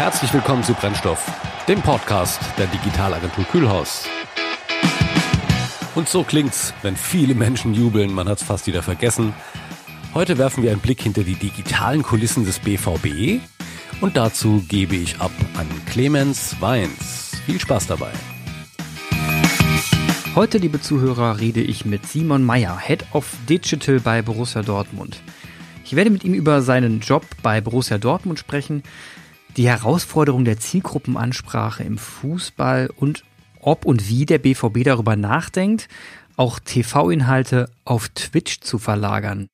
Herzlich willkommen zu Brennstoff, dem Podcast der Digitalagentur Kühlhaus. Und so klingt's, wenn viele Menschen jubeln, man hat's fast wieder vergessen. Heute werfen wir einen Blick hinter die digitalen Kulissen des BVB und dazu gebe ich ab an Clemens Weins. Viel Spaß dabei. Heute, liebe Zuhörer, rede ich mit Simon Meyer, Head of Digital bei Borussia Dortmund. Ich werde mit ihm über seinen Job bei Borussia Dortmund sprechen, die Herausforderung der Zielgruppenansprache im Fußball und ob und wie der BVB darüber nachdenkt, auch TV-Inhalte auf Twitch zu verlagern.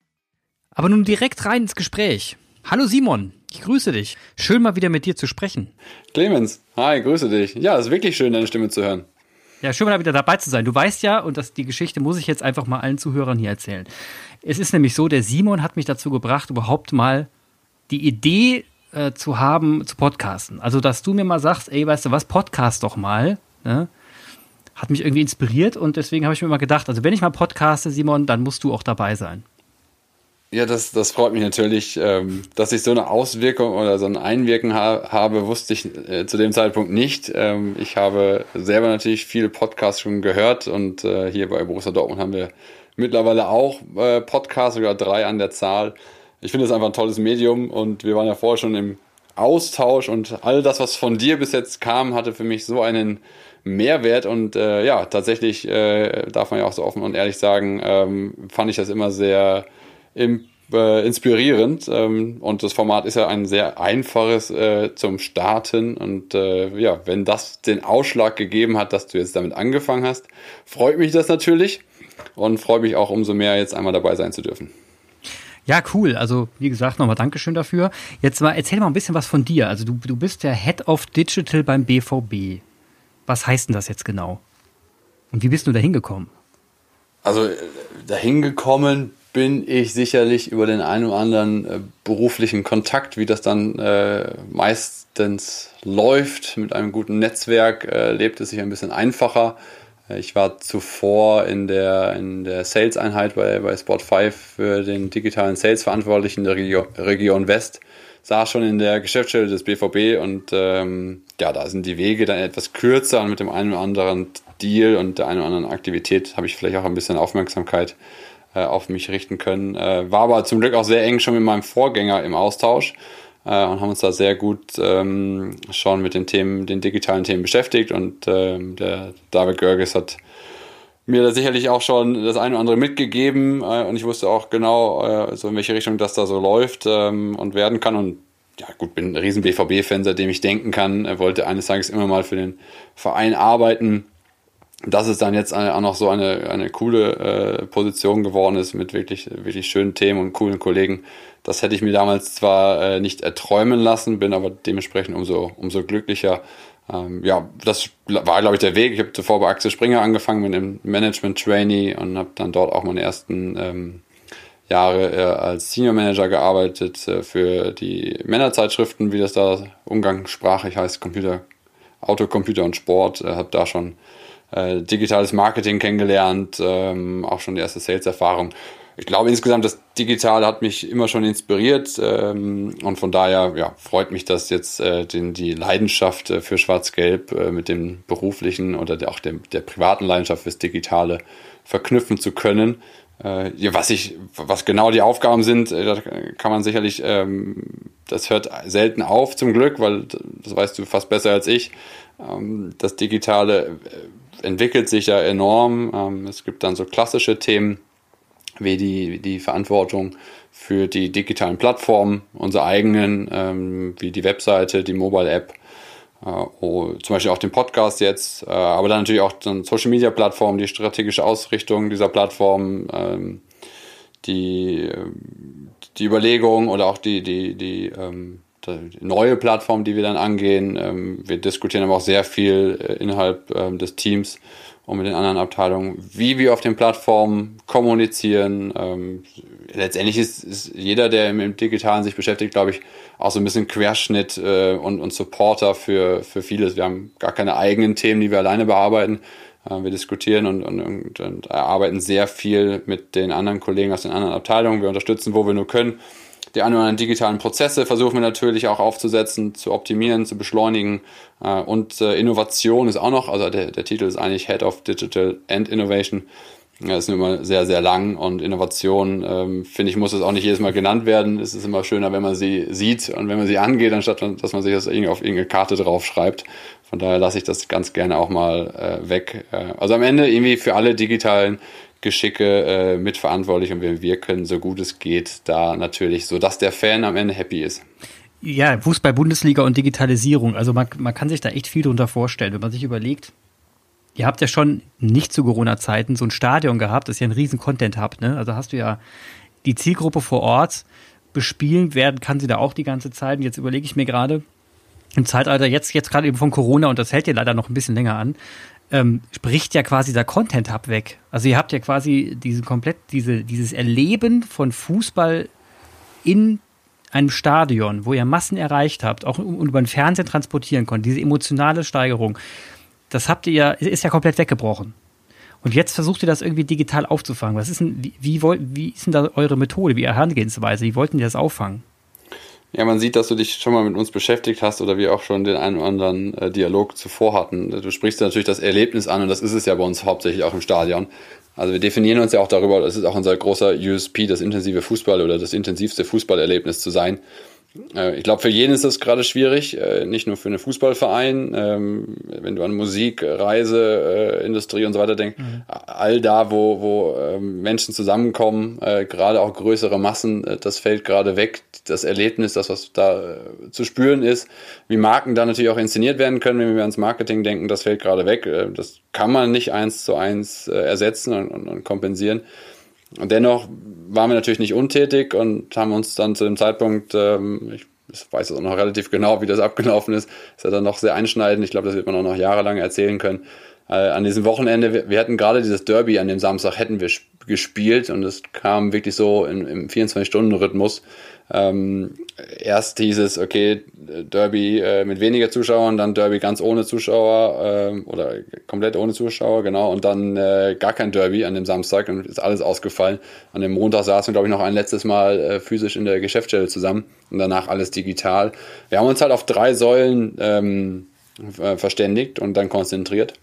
Aber nun direkt rein ins Gespräch. Hallo Simon, ich grüße dich. Schön mal wieder mit dir zu sprechen. Clemens, hi, grüße dich. Ja, es ist wirklich schön, deine Stimme zu hören. Ja, schön mal wieder dabei zu sein. Du weißt ja, und das, die Geschichte muss ich jetzt einfach mal allen Zuhörern hier erzählen. Es ist nämlich so, der Simon hat mich dazu gebracht, überhaupt mal die Idee äh, zu haben, zu podcasten. Also, dass du mir mal sagst, ey, weißt du was, podcast doch mal, ne? hat mich irgendwie inspiriert und deswegen habe ich mir mal gedacht, also wenn ich mal podcaste, Simon, dann musst du auch dabei sein. Ja, das, das freut mich natürlich, ähm, dass ich so eine Auswirkung oder so ein Einwirken ha habe, wusste ich äh, zu dem Zeitpunkt nicht. Ähm, ich habe selber natürlich viele Podcasts schon gehört und äh, hier bei Borussia Dortmund haben wir mittlerweile auch äh, Podcasts, sogar drei an der Zahl. Ich finde es einfach ein tolles Medium und wir waren ja vorher schon im Austausch und all das, was von dir bis jetzt kam, hatte für mich so einen Mehrwert und äh, ja, tatsächlich äh, darf man ja auch so offen und ehrlich sagen, ähm, fand ich das immer sehr im, äh, inspirierend. Ähm, und das Format ist ja ein sehr einfaches äh, zum Starten. Und äh, ja, wenn das den Ausschlag gegeben hat, dass du jetzt damit angefangen hast, freut mich das natürlich und freut mich auch umso mehr, jetzt einmal dabei sein zu dürfen. Ja, cool. Also, wie gesagt, nochmal Dankeschön dafür. Jetzt mal, erzähl mal ein bisschen was von dir. Also, du, du bist der Head of Digital beim BVB. Was heißt denn das jetzt genau? Und wie bist du da hingekommen? Also, äh, da hingekommen bin ich sicherlich über den einen oder anderen äh, beruflichen Kontakt, wie das dann äh, meistens läuft. Mit einem guten Netzwerk äh, lebt es sich ein bisschen einfacher. Ich war zuvor in der, in der Sales-Einheit bei, bei Spot5 für den digitalen Sales-Verantwortlichen der Regio Region West. Saß schon in der Geschäftsstelle des BVB und ähm, ja, da sind die Wege dann etwas kürzer und mit dem einen oder anderen Deal und der einen oder anderen Aktivität habe ich vielleicht auch ein bisschen Aufmerksamkeit äh, auf mich richten können. Äh, war aber zum Glück auch sehr eng schon mit meinem Vorgänger im Austausch und haben uns da sehr gut ähm, schon mit den Themen, den digitalen Themen beschäftigt. Und ähm, der David Görges hat mir da sicherlich auch schon das eine oder andere mitgegeben. Äh, und ich wusste auch genau, äh, so in welche Richtung das da so läuft ähm, und werden kann. Und ja gut, bin ein riesen BVB-Fan, seitdem ich denken kann. Er wollte eines Tages immer mal für den Verein arbeiten dass es dann jetzt auch noch so eine, eine coole äh, Position geworden ist mit wirklich, wirklich schönen Themen und coolen Kollegen. Das hätte ich mir damals zwar äh, nicht erträumen lassen, bin aber dementsprechend umso, umso glücklicher. Ähm, ja, das war, glaube ich, der Weg. Ich habe zuvor bei Axel Springer angefangen mit dem Management-Trainee und habe dann dort auch meine ersten ähm, Jahre äh, als Senior Manager gearbeitet äh, für die Männerzeitschriften, wie das da umgangssprachlich heißt, Computer, Auto, Computer und Sport. Äh, habe da schon äh, digitales Marketing kennengelernt, ähm, auch schon die erste Sales-Erfahrung. Ich glaube insgesamt, das Digitale hat mich immer schon inspiriert ähm, und von daher ja, freut mich, dass jetzt äh, den, die Leidenschaft äh, für Schwarz-Gelb äh, mit dem beruflichen oder der, auch dem, der privaten Leidenschaft fürs Digitale verknüpfen zu können. Äh, ja, was ich, was genau die Aufgaben sind, äh, da kann man sicherlich, ähm, das hört selten auf zum Glück, weil das weißt du fast besser als ich. Ähm, das Digitale entwickelt sich ja enorm. Ähm, es gibt dann so klassische Themen wie die, die Verantwortung für die digitalen Plattformen, unsere eigenen, ähm, wie die Webseite, die Mobile-App, äh, oh, zum Beispiel auch den Podcast jetzt, äh, aber dann natürlich auch dann Social-Media-Plattformen, die strategische Ausrichtung dieser Plattformen, ähm, die, die Überlegung oder auch die, die, die neue Plattform, die wir dann angehen. Ähm, wir diskutieren aber auch sehr viel äh, innerhalb ähm, des Teams und mit den anderen Abteilungen, wie wir auf den Plattformen kommunizieren. Ähm, letztendlich ist, ist jeder, der im, Digitalen sich beschäftigt, glaube ich, auch so ein bisschen Querschnitt äh, und, und Supporter für, für vieles. Wir haben gar keine eigenen Themen, die wir alleine bearbeiten. Äh, wir diskutieren und, und, und erarbeiten sehr viel mit den anderen Kollegen aus den anderen Abteilungen. Wir unterstützen, wo wir nur können die ein oder anderen digitalen Prozesse versuchen wir natürlich auch aufzusetzen, zu optimieren, zu beschleunigen. Äh, und äh, Innovation ist auch noch, also der, der Titel ist eigentlich Head of Digital and Innovation. Das ist immer sehr, sehr lang und Innovation, ähm, finde ich, muss es auch nicht jedes Mal genannt werden. Es ist immer schöner, wenn man sie sieht und wenn man sie angeht, anstatt dass man sich das irgendwie auf irgendeine Karte draufschreibt. Von daher lasse ich das ganz gerne auch mal äh, weg. Äh, also am Ende irgendwie für alle digitalen Geschicke äh, mitverantwortlich und wir, können so gut es geht da natürlich, so dass der Fan am Ende happy ist. Ja, Fußball, Bundesliga und Digitalisierung. Also man, man kann sich da echt viel drunter vorstellen, wenn man sich überlegt, ihr habt ja schon nicht zu Corona-Zeiten so ein Stadion gehabt, das ja ein riesen Content-Hub, ne? Also hast du ja die Zielgruppe vor Ort bespielen werden, kann sie da auch die ganze Zeit. Und jetzt überlege ich mir gerade, im Zeitalter jetzt, jetzt gerade eben von Corona, und das hält ja leider noch ein bisschen länger an, ähm, spricht ja quasi der Content Hub weg. Also ihr habt ja quasi diese komplett, diese, dieses Erleben von Fußball in einem Stadion, wo ihr Massen erreicht habt, auch über den Fernsehen transportieren konntet, diese emotionale Steigerung das habt ihr ja, ist ja komplett weggebrochen. Und jetzt versucht ihr das irgendwie digital aufzufangen. Was ist denn, wie, wie, wie ist denn da eure Methode, wie eure Herangehensweise? Wie wollten die das auffangen? Ja, man sieht, dass du dich schon mal mit uns beschäftigt hast oder wir auch schon den einen oder anderen äh, Dialog zuvor hatten. Du sprichst natürlich das Erlebnis an und das ist es ja bei uns hauptsächlich auch im Stadion. Also wir definieren uns ja auch darüber, das ist auch unser großer USP, das intensive Fußball oder das intensivste Fußballerlebnis zu sein. Äh, ich glaube, für jeden ist das gerade schwierig, äh, nicht nur für einen Fußballverein. Ähm, wenn du an Musik, Reise, äh, Industrie und so weiter denkst, mhm. all da, wo, wo ähm, Menschen zusammenkommen, gerade auch größere Massen, das fällt gerade weg. Das Erlebnis, das, was da zu spüren ist, wie Marken da natürlich auch inszeniert werden können, wenn wir ans Marketing denken, das fällt gerade weg. Das kann man nicht eins zu eins ersetzen und, und, und kompensieren. Und dennoch waren wir natürlich nicht untätig und haben uns dann zu dem Zeitpunkt, ähm, ich weiß auch noch relativ genau, wie das abgelaufen ist, ist ja dann noch sehr einschneidend. Ich glaube, das wird man auch noch jahrelang erzählen können. Äh, an diesem Wochenende, wir, wir hatten gerade dieses Derby an dem Samstag, hätten wir gespielt und es kam wirklich so in, im 24-Stunden-Rhythmus. Ähm, erst hieß es, okay, Derby äh, mit weniger Zuschauern, dann Derby ganz ohne Zuschauer äh, oder komplett ohne Zuschauer, genau, und dann äh, gar kein Derby an dem Samstag und ist alles ausgefallen. An dem Montag saßen wir, glaube ich, noch ein letztes Mal äh, physisch in der Geschäftsstelle zusammen und danach alles digital. Wir haben uns halt auf drei Säulen ähm, äh, verständigt und dann konzentriert,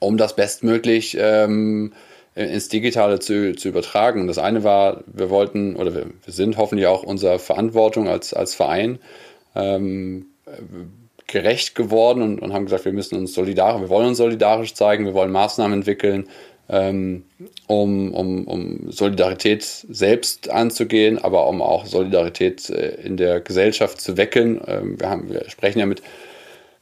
um das bestmöglich ähm, ins Digitale zu, zu übertragen. Das eine war, wir wollten oder wir, wir sind hoffentlich auch unserer Verantwortung als, als Verein ähm, gerecht geworden und, und haben gesagt, wir müssen uns solidarisch, wir wollen uns solidarisch zeigen, wir wollen Maßnahmen entwickeln, ähm, um, um, um Solidarität selbst anzugehen, aber um auch Solidarität äh, in der Gesellschaft zu wecken. Ähm, wir, haben, wir sprechen ja mit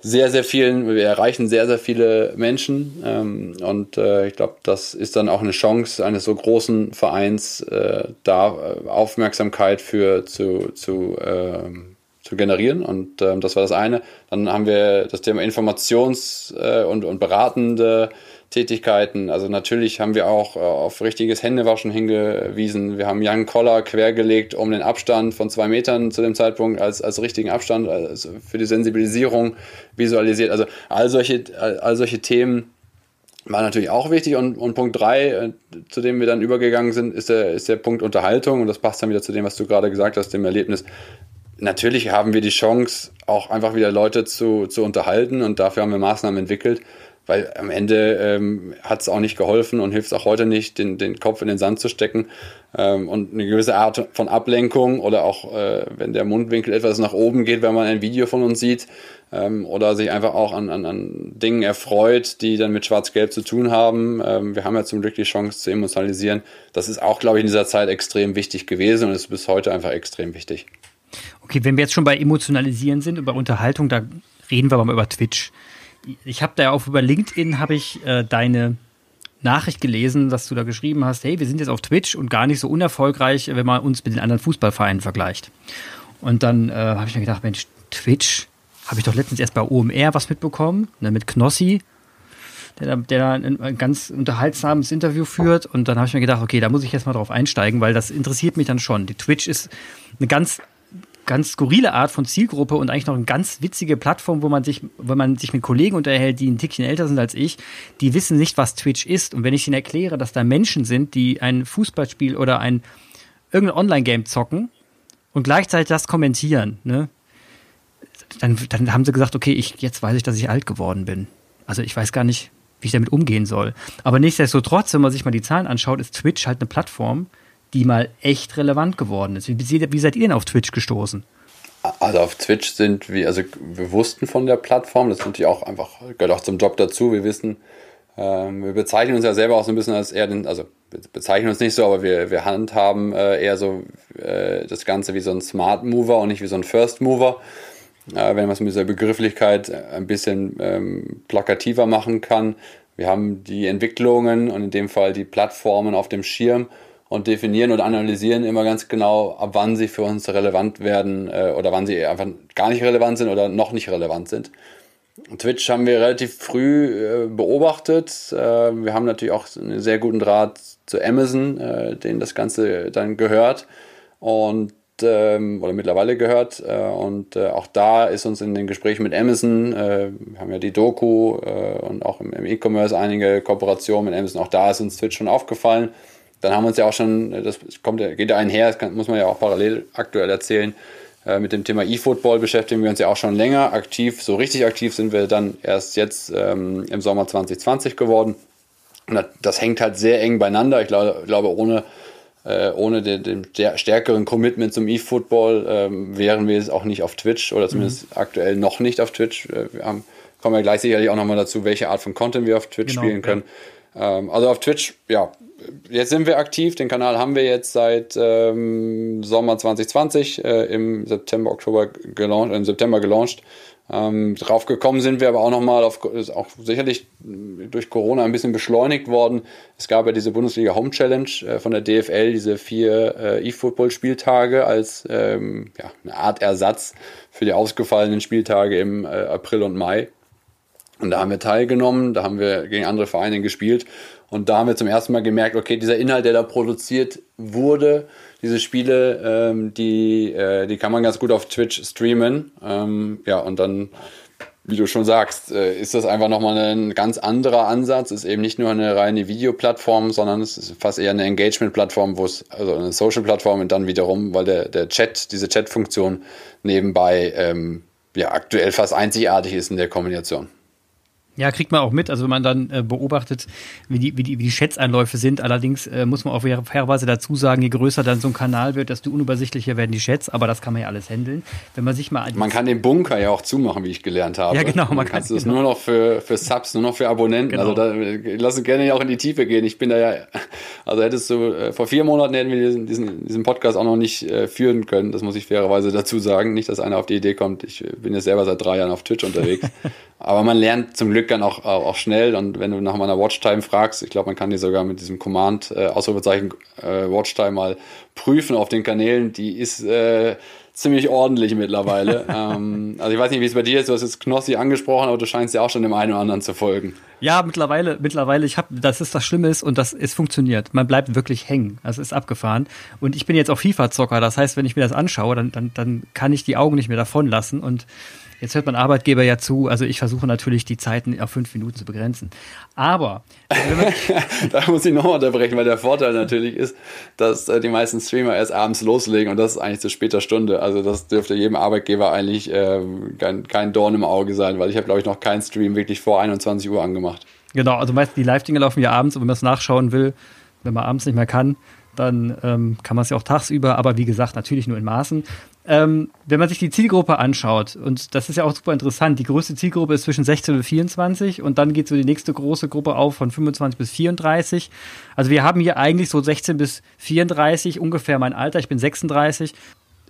sehr, sehr vielen, wir erreichen sehr, sehr viele Menschen. Ähm, und äh, ich glaube, das ist dann auch eine Chance eines so großen Vereins, äh, da äh, Aufmerksamkeit für zu, zu, äh, zu generieren. Und ähm, das war das eine. Dann haben wir das Thema Informations- äh, und, und beratende Tätigkeiten. Also natürlich haben wir auch äh, auf richtiges Händewaschen hingewiesen. Wir haben Jan Koller quergelegt um den Abstand von zwei Metern zu dem Zeitpunkt als, als richtigen Abstand, also für die Sensibilisierung visualisiert. Also all solche, all solche Themen waren natürlich auch wichtig. Und, und Punkt drei, äh, zu dem wir dann übergegangen sind, ist der, ist der Punkt Unterhaltung. Und das passt dann wieder zu dem, was du gerade gesagt hast, dem Erlebnis. Natürlich haben wir die Chance, auch einfach wieder Leute zu, zu unterhalten und dafür haben wir Maßnahmen entwickelt weil am Ende ähm, hat es auch nicht geholfen und hilft auch heute nicht, den, den Kopf in den Sand zu stecken. Ähm, und eine gewisse Art von Ablenkung oder auch, äh, wenn der Mundwinkel etwas nach oben geht, wenn man ein Video von uns sieht ähm, oder sich einfach auch an, an, an Dingen erfreut, die dann mit Schwarz-Gelb zu tun haben. Ähm, wir haben ja zum Glück die Chance zu emotionalisieren. Das ist auch, glaube ich, in dieser Zeit extrem wichtig gewesen und ist bis heute einfach extrem wichtig. Okay, wenn wir jetzt schon bei Emotionalisieren sind, über Unterhaltung, da reden wir mal über Twitch ich habe da auch über LinkedIn habe ich äh, deine Nachricht gelesen, dass du da geschrieben hast, hey, wir sind jetzt auf Twitch und gar nicht so unerfolgreich, wenn man uns mit den anderen Fußballvereinen vergleicht. Und dann äh, habe ich mir gedacht, Mensch, Twitch, habe ich doch letztens erst bei OMR was mitbekommen, ne, mit Knossi, der, der da ein, ein ganz unterhaltsames Interview führt. Und dann habe ich mir gedacht, okay, da muss ich jetzt mal drauf einsteigen, weil das interessiert mich dann schon. Die Twitch ist eine ganz ganz skurrile Art von Zielgruppe und eigentlich noch eine ganz witzige Plattform, wo man sich, wenn man sich mit Kollegen unterhält, die ein Tickchen älter sind als ich, die wissen nicht, was Twitch ist. Und wenn ich ihnen erkläre, dass da Menschen sind, die ein Fußballspiel oder ein irgendein Online-Game zocken, und gleichzeitig das kommentieren, ne? Dann, dann haben sie gesagt, okay, ich, jetzt weiß ich, dass ich alt geworden bin. Also ich weiß gar nicht, wie ich damit umgehen soll. Aber nichtsdestotrotz, wenn man sich mal die Zahlen anschaut, ist Twitch halt eine Plattform, die mal echt relevant geworden ist. Wie, wie seid ihr denn auf Twitch gestoßen? Also auf Twitch sind wir, also wir wussten von der Plattform, das natürlich auch einfach, gehört auch zum Job dazu, wir wissen, ähm, wir bezeichnen uns ja selber auch so ein bisschen als eher den, also bezeichnen uns nicht so, aber wir, wir handhaben äh, eher so äh, das Ganze wie so ein Smart Mover und nicht wie so ein First Mover. Äh, wenn man es mit dieser Begrifflichkeit ein bisschen ähm, plakativer machen kann. Wir haben die Entwicklungen und in dem Fall die Plattformen auf dem Schirm und definieren und analysieren immer ganz genau, ab wann sie für uns relevant werden äh, oder wann sie einfach gar nicht relevant sind oder noch nicht relevant sind. Twitch haben wir relativ früh äh, beobachtet. Äh, wir haben natürlich auch einen sehr guten Draht zu Amazon, äh, denen das Ganze dann gehört und ähm, oder mittlerweile gehört. Äh, und äh, auch da ist uns in den Gesprächen mit Amazon, äh, wir haben ja die Doku und auch im, im E-Commerce einige Kooperationen mit Amazon, auch da ist uns Twitch schon aufgefallen. Dann haben wir uns ja auch schon, das kommt, geht ja einher, das kann, muss man ja auch parallel aktuell erzählen, äh, mit dem Thema E-Football beschäftigen wir uns ja auch schon länger. Aktiv, so richtig aktiv sind wir dann erst jetzt ähm, im Sommer 2020 geworden. Und das, hängt halt sehr eng beieinander. Ich glaube, glaube ohne, äh, ohne den, den, stärkeren Commitment zum E-Football ähm, wären wir jetzt auch nicht auf Twitch oder zumindest mhm. aktuell noch nicht auf Twitch. Äh, wir haben, kommen wir gleich sicherlich auch nochmal dazu, welche Art von Content wir auf Twitch genau, spielen können. Ja. Ähm, also auf Twitch, ja, jetzt sind wir aktiv. Den Kanal haben wir jetzt seit ähm, Sommer 2020 äh, im September, Oktober gelauncht, im September gelauncht. Ähm, drauf gekommen sind wir aber auch nochmal, ist auch sicherlich durch Corona ein bisschen beschleunigt worden. Es gab ja diese Bundesliga Home Challenge äh, von der DFL, diese vier äh, E-Football-Spieltage als ähm, ja, eine Art Ersatz für die ausgefallenen Spieltage im äh, April und Mai. Und da haben wir teilgenommen, da haben wir gegen andere Vereine gespielt und da haben wir zum ersten Mal gemerkt, okay, dieser Inhalt, der da produziert wurde, diese Spiele, ähm, die, äh, die kann man ganz gut auf Twitch streamen. Ähm, ja, und dann, wie du schon sagst, äh, ist das einfach nochmal ein ganz anderer Ansatz. Ist eben nicht nur eine reine Videoplattform, sondern es ist fast eher eine Engagement-Plattform, wo es, also eine Social-Plattform und dann wiederum, weil der, der Chat, diese Chat-Funktion nebenbei ähm, ja aktuell fast einzigartig ist in der Kombination. Ja, kriegt man auch mit, also wenn man dann äh, beobachtet, wie die, wie, die, wie die Schätzeinläufe sind. Allerdings äh, muss man auch fairerweise dazu sagen, je größer dann so ein Kanal wird, desto unübersichtlicher werden die Schätz, aber das kann man ja alles handeln. Wenn man sich mal. Man kann den Bunker ja auch zumachen, wie ich gelernt habe. Ja, genau. Man, man kann es genau. nur noch für, für Subs, nur noch für Abonnenten. Genau. Also da, lass uns gerne auch in die Tiefe gehen. Ich bin da ja, also hättest du, äh, vor vier Monaten hätten wir diesen, diesen, diesen Podcast auch noch nicht äh, führen können. Das muss ich fairerweise dazu sagen. Nicht, dass einer auf die Idee kommt. Ich bin jetzt selber seit drei Jahren auf Twitch unterwegs. aber man lernt zum Glück dann auch, auch schnell und wenn du nach meiner Watchtime fragst, ich glaube, man kann die sogar mit diesem Command äh, Ausrufezeichen äh, Watchtime mal prüfen auf den Kanälen, die ist äh, ziemlich ordentlich mittlerweile. ähm, also ich weiß nicht, wie es bei dir ist, du hast jetzt Knossi angesprochen, aber du scheinst ja auch schon dem einen oder anderen zu folgen. Ja, mittlerweile, mittlerweile, ich habe, das ist das Schlimme ist und das es funktioniert. Man bleibt wirklich hängen. Das ist abgefahren. Und ich bin jetzt auch FIFA-Zocker, das heißt, wenn ich mir das anschaue, dann, dann, dann kann ich die Augen nicht mehr davon lassen und Jetzt hört man Arbeitgeber ja zu. Also ich versuche natürlich, die Zeiten auf fünf Minuten zu begrenzen. Aber da muss ich nochmal unterbrechen, weil der Vorteil natürlich ist, dass äh, die meisten Streamer erst abends loslegen und das ist eigentlich zu später Stunde. Also das dürfte jedem Arbeitgeber eigentlich äh, kein, kein Dorn im Auge sein, weil ich habe, glaube ich, noch keinen Stream wirklich vor 21 Uhr angemacht. Genau, also meistens die Live-Dinge laufen ja abends und wenn man es nachschauen will, wenn man abends nicht mehr kann, dann ähm, kann man es ja auch tagsüber, aber wie gesagt, natürlich nur in Maßen. Ähm, wenn man sich die Zielgruppe anschaut, und das ist ja auch super interessant, die größte Zielgruppe ist zwischen 16 und 24 und dann geht so die nächste große Gruppe auf von 25 bis 34. Also wir haben hier eigentlich so 16 bis 34, ungefähr mein Alter, ich bin 36.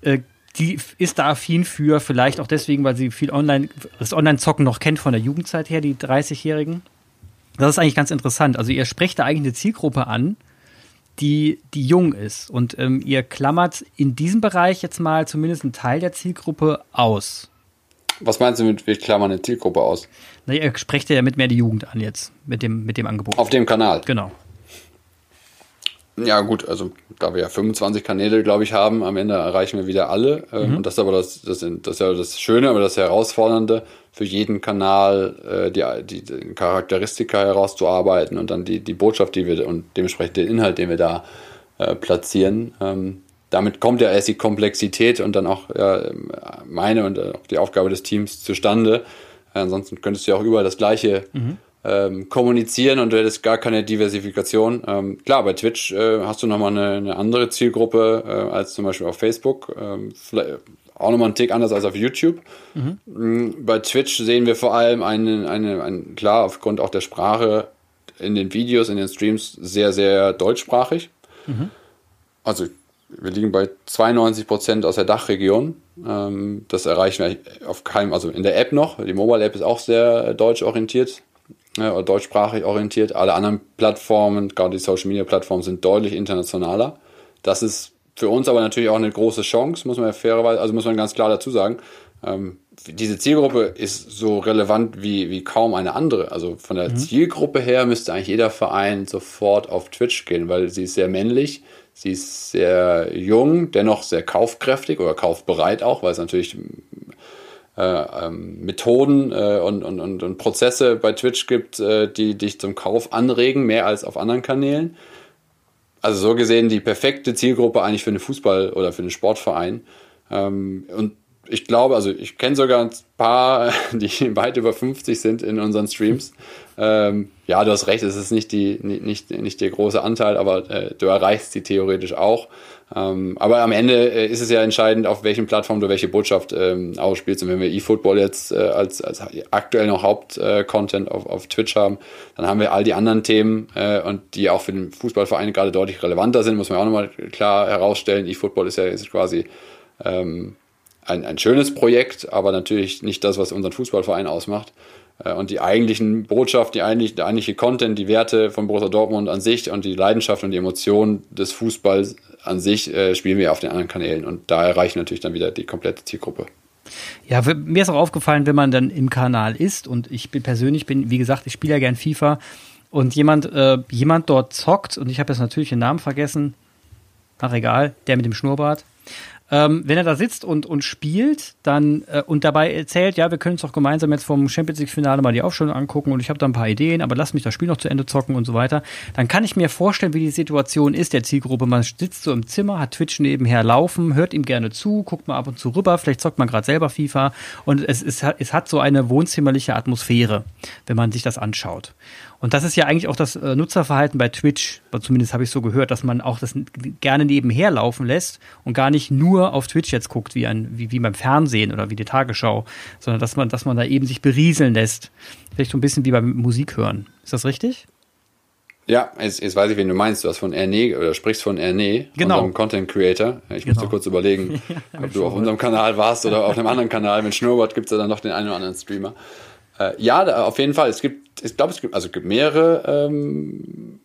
Äh, die ist da affin für, vielleicht auch deswegen, weil sie viel online, das Online-Zocken noch kennt von der Jugendzeit her, die 30-Jährigen. Das ist eigentlich ganz interessant. Also ihr sprecht da eigentlich eine Zielgruppe an, die, die jung ist. Und ähm, ihr klammert in diesem Bereich jetzt mal zumindest einen Teil der Zielgruppe aus. Was meinst du mit, wir klammern eine Zielgruppe aus? Na, ihr sprecht ja mit mehr die Jugend an jetzt, mit dem, mit dem Angebot. Auf dem Kanal? Genau. Ja, gut, also da wir ja 25 Kanäle, glaube ich, haben, am Ende erreichen wir wieder alle. Ähm, mhm. Und das ist aber das, das, das ja das Schöne, aber das Herausfordernde, für jeden Kanal äh, die, die, Charakteristika herauszuarbeiten und dann die, die Botschaft, die wir und dementsprechend den Inhalt, den wir da äh, platzieren. Ähm, damit kommt ja erst die Komplexität und dann auch ja, meine und auch die Aufgabe des Teams zustande. Ansonsten könntest du ja auch überall das Gleiche mhm. Ähm, kommunizieren und du hättest gar keine Diversifikation. Ähm, klar, bei Twitch äh, hast du nochmal eine, eine andere Zielgruppe äh, als zum Beispiel auf Facebook. Ähm, auch nochmal einen Tick anders als auf YouTube. Mhm. Mm, bei Twitch sehen wir vor allem eine, eine, eine, klar, aufgrund auch der Sprache in den Videos, in den Streams sehr, sehr deutschsprachig. Mhm. Also wir liegen bei 92 Prozent aus der Dachregion. Ähm, das erreichen wir auf keinem, also in der App noch. Die Mobile App ist auch sehr deutsch orientiert, äh, deutschsprachig orientiert. Alle anderen Plattformen, gerade die Social Media Plattformen, sind deutlich internationaler. Das ist für uns aber natürlich auch eine große Chance, muss man ja fairerweise, also muss man ganz klar dazu sagen. Ähm, diese Zielgruppe ist so relevant wie, wie kaum eine andere. Also von der mhm. Zielgruppe her müsste eigentlich jeder Verein sofort auf Twitch gehen, weil sie ist sehr männlich, sie ist sehr jung, dennoch sehr kaufkräftig oder kaufbereit auch, weil es natürlich äh, ähm, Methoden äh, und, und, und, und, Prozesse bei Twitch gibt, äh, die dich zum Kauf anregen, mehr als auf anderen Kanälen. Also so gesehen die perfekte Zielgruppe eigentlich für einen Fußball- oder für einen Sportverein. Ähm, und ich glaube, also ich kenne sogar ein paar, die weit über 50 sind in unseren Streams. Ähm, ja, du hast recht, es ist nicht, die, nicht, nicht der große Anteil, aber äh, du erreichst sie theoretisch auch. Ähm, aber am Ende äh, ist es ja entscheidend, auf welchen Plattformen du welche Botschaft ähm, ausspielst. Und wenn wir eFootball jetzt äh, als, als aktuell noch Hauptcontent äh, auf, auf Twitch haben, dann haben wir all die anderen Themen äh, und die auch für den Fußballverein gerade deutlich relevanter sind, muss man auch nochmal klar herausstellen. eFootball ist ja ist quasi ähm, ein, ein schönes Projekt, aber natürlich nicht das, was unseren Fußballverein ausmacht. Äh, und die eigentlichen Botschaft, die eigentlich, der eigentliche Content, die Werte von Borussia Dortmund an sich und die Leidenschaft und die Emotion des Fußballs an sich äh, spielen wir auf den anderen Kanälen. Und da erreichen natürlich dann wieder die komplette Zielgruppe. Ja, mir ist auch aufgefallen, wenn man dann im Kanal ist und ich bin persönlich bin, wie gesagt, ich spiele ja gern FIFA und jemand, äh, jemand dort zockt und ich habe jetzt natürlich den Namen vergessen, ach egal, der mit dem Schnurrbart, ähm, wenn er da sitzt und, und spielt, dann äh, und dabei erzählt, ja, wir können uns doch gemeinsam jetzt vom Champions League-Finale mal die Aufstellung angucken und ich habe da ein paar Ideen, aber lass mich das Spiel noch zu Ende zocken und so weiter, dann kann ich mir vorstellen, wie die Situation ist der Zielgruppe. Man sitzt so im Zimmer, hat Twitch nebenher laufen, hört ihm gerne zu, guckt mal ab und zu rüber, vielleicht zockt man gerade selber FIFA und es, es, es hat so eine wohnzimmerliche Atmosphäre, wenn man sich das anschaut. Und das ist ja eigentlich auch das äh, Nutzerverhalten bei Twitch, zumindest habe ich so gehört, dass man auch das gerne nebenher laufen lässt und gar nicht nur auf Twitch jetzt guckt, wie, ein, wie, wie beim Fernsehen oder wie die Tagesschau, sondern dass man, dass man da eben sich berieseln lässt. Vielleicht so ein bisschen wie beim Musik hören. Ist das richtig? Ja, jetzt, jetzt weiß ich, wen du meinst. Du hast von Erne oder sprichst von Erne, genau. unserem Content Creator. Ich genau. musste kurz überlegen, ob du auf unserem Kanal warst oder auf einem anderen Kanal. Mit Schnurrbart gibt es ja dann noch den einen oder anderen Streamer. Äh, ja, auf jeden Fall. Es gibt, ich glaube, es gibt, also es gibt mehrere ähm,